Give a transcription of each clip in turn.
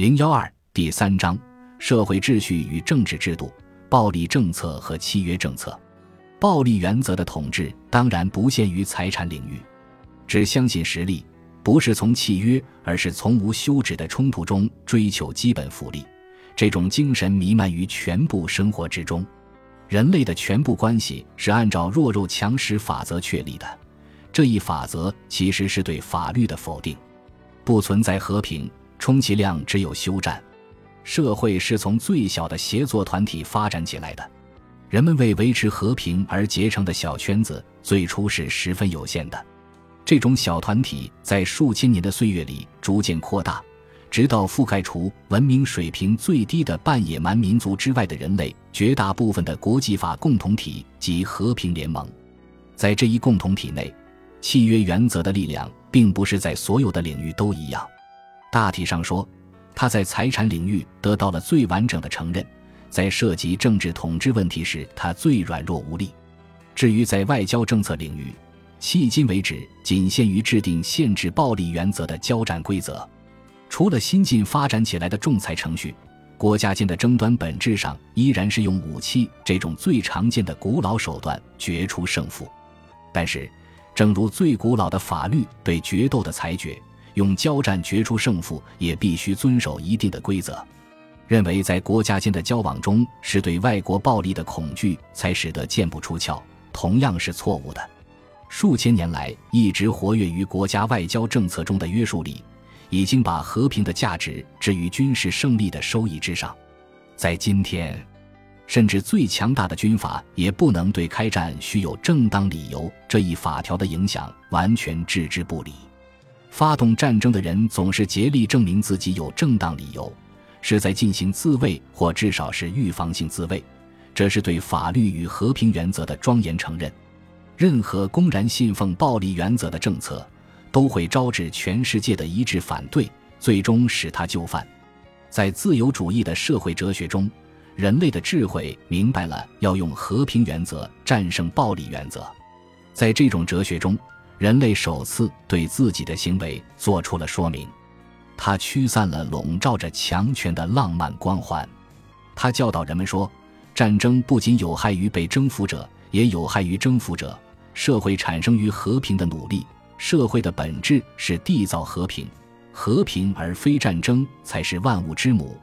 零幺二第三章：社会秩序与政治制度、暴力政策和契约政策。暴力原则的统治当然不限于财产领域，只相信实力，不是从契约，而是从无休止的冲突中追求基本福利。这种精神弥漫于全部生活之中。人类的全部关系是按照弱肉强食法则确立的，这一法则其实是对法律的否定，不存在和平。充其量只有休战。社会是从最小的协作团体发展起来的，人们为维持和平而结成的小圈子，最初是十分有限的。这种小团体在数千年的岁月里逐渐扩大，直到覆盖除文明水平最低的半野蛮民族之外的人类绝大部分的国际法共同体及和平联盟。在这一共同体内，契约原则的力量并不是在所有的领域都一样。大体上说，他在财产领域得到了最完整的承认，在涉及政治统治问题时，他最软弱无力。至于在外交政策领域，迄今为止仅限于制定限制暴力原则的交战规则。除了新近发展起来的仲裁程序，国家间的争端本质上依然是用武器这种最常见的古老手段决出胜负。但是，正如最古老的法律对决斗的裁决。用交战决出胜负，也必须遵守一定的规则。认为在国家间的交往中是对外国暴力的恐惧才使得剑不出鞘，同样是错误的。数千年来一直活跃于国家外交政策中的约束力，已经把和平的价值置于军事胜利的收益之上。在今天，甚至最强大的军阀也不能对开战需有正当理由这一法条的影响完全置之不理。发动战争的人总是竭力证明自己有正当理由，是在进行自卫或至少是预防性自卫，这是对法律与和平原则的庄严承认。任何公然信奉暴力原则的政策，都会招致全世界的一致反对，最终使他就范。在自由主义的社会哲学中，人类的智慧明白了要用和平原则战胜暴力原则。在这种哲学中。人类首次对自己的行为做出了说明，他驱散了笼罩着强权的浪漫光环。他教导人们说，战争不仅有害于被征服者，也有害于征服者。社会产生于和平的努力，社会的本质是缔造和平，和平而非战争才是万物之母。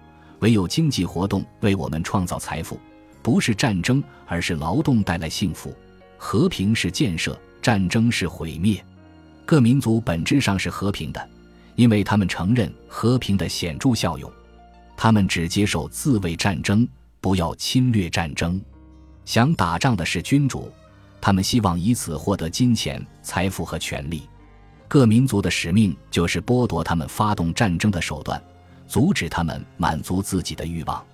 唯有经济活动为我们创造财富，不是战争，而是劳动带来幸福。和平是建设。战争是毁灭，各民族本质上是和平的，因为他们承认和平的显著效用。他们只接受自卫战争，不要侵略战争。想打仗的是君主，他们希望以此获得金钱、财富和权力。各民族的使命就是剥夺他们发动战争的手段，阻止他们满足自己的欲望。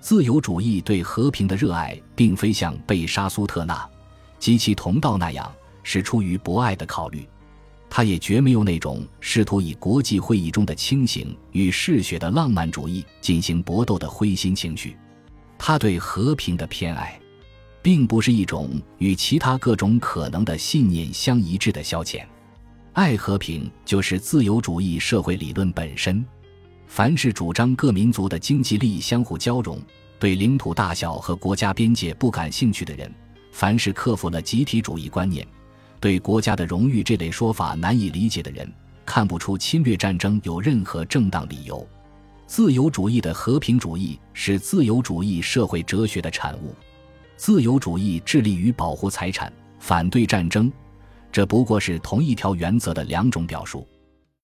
自由主义对和平的热爱，并非像贝沙苏特纳及其同道那样。是出于博爱的考虑，他也绝没有那种试图以国际会议中的清醒与嗜血的浪漫主义进行搏斗的灰心情绪。他对和平的偏爱，并不是一种与其他各种可能的信念相一致的消遣。爱和平就是自由主义社会理论本身。凡是主张各民族的经济利益相互交融、对领土大小和国家边界不感兴趣的人，凡是克服了集体主义观念。对国家的荣誉这类说法难以理解的人，看不出侵略战争有任何正当理由。自由主义的和平主义是自由主义社会哲学的产物。自由主义致力于保护财产，反对战争，这不过是同一条原则的两种表述。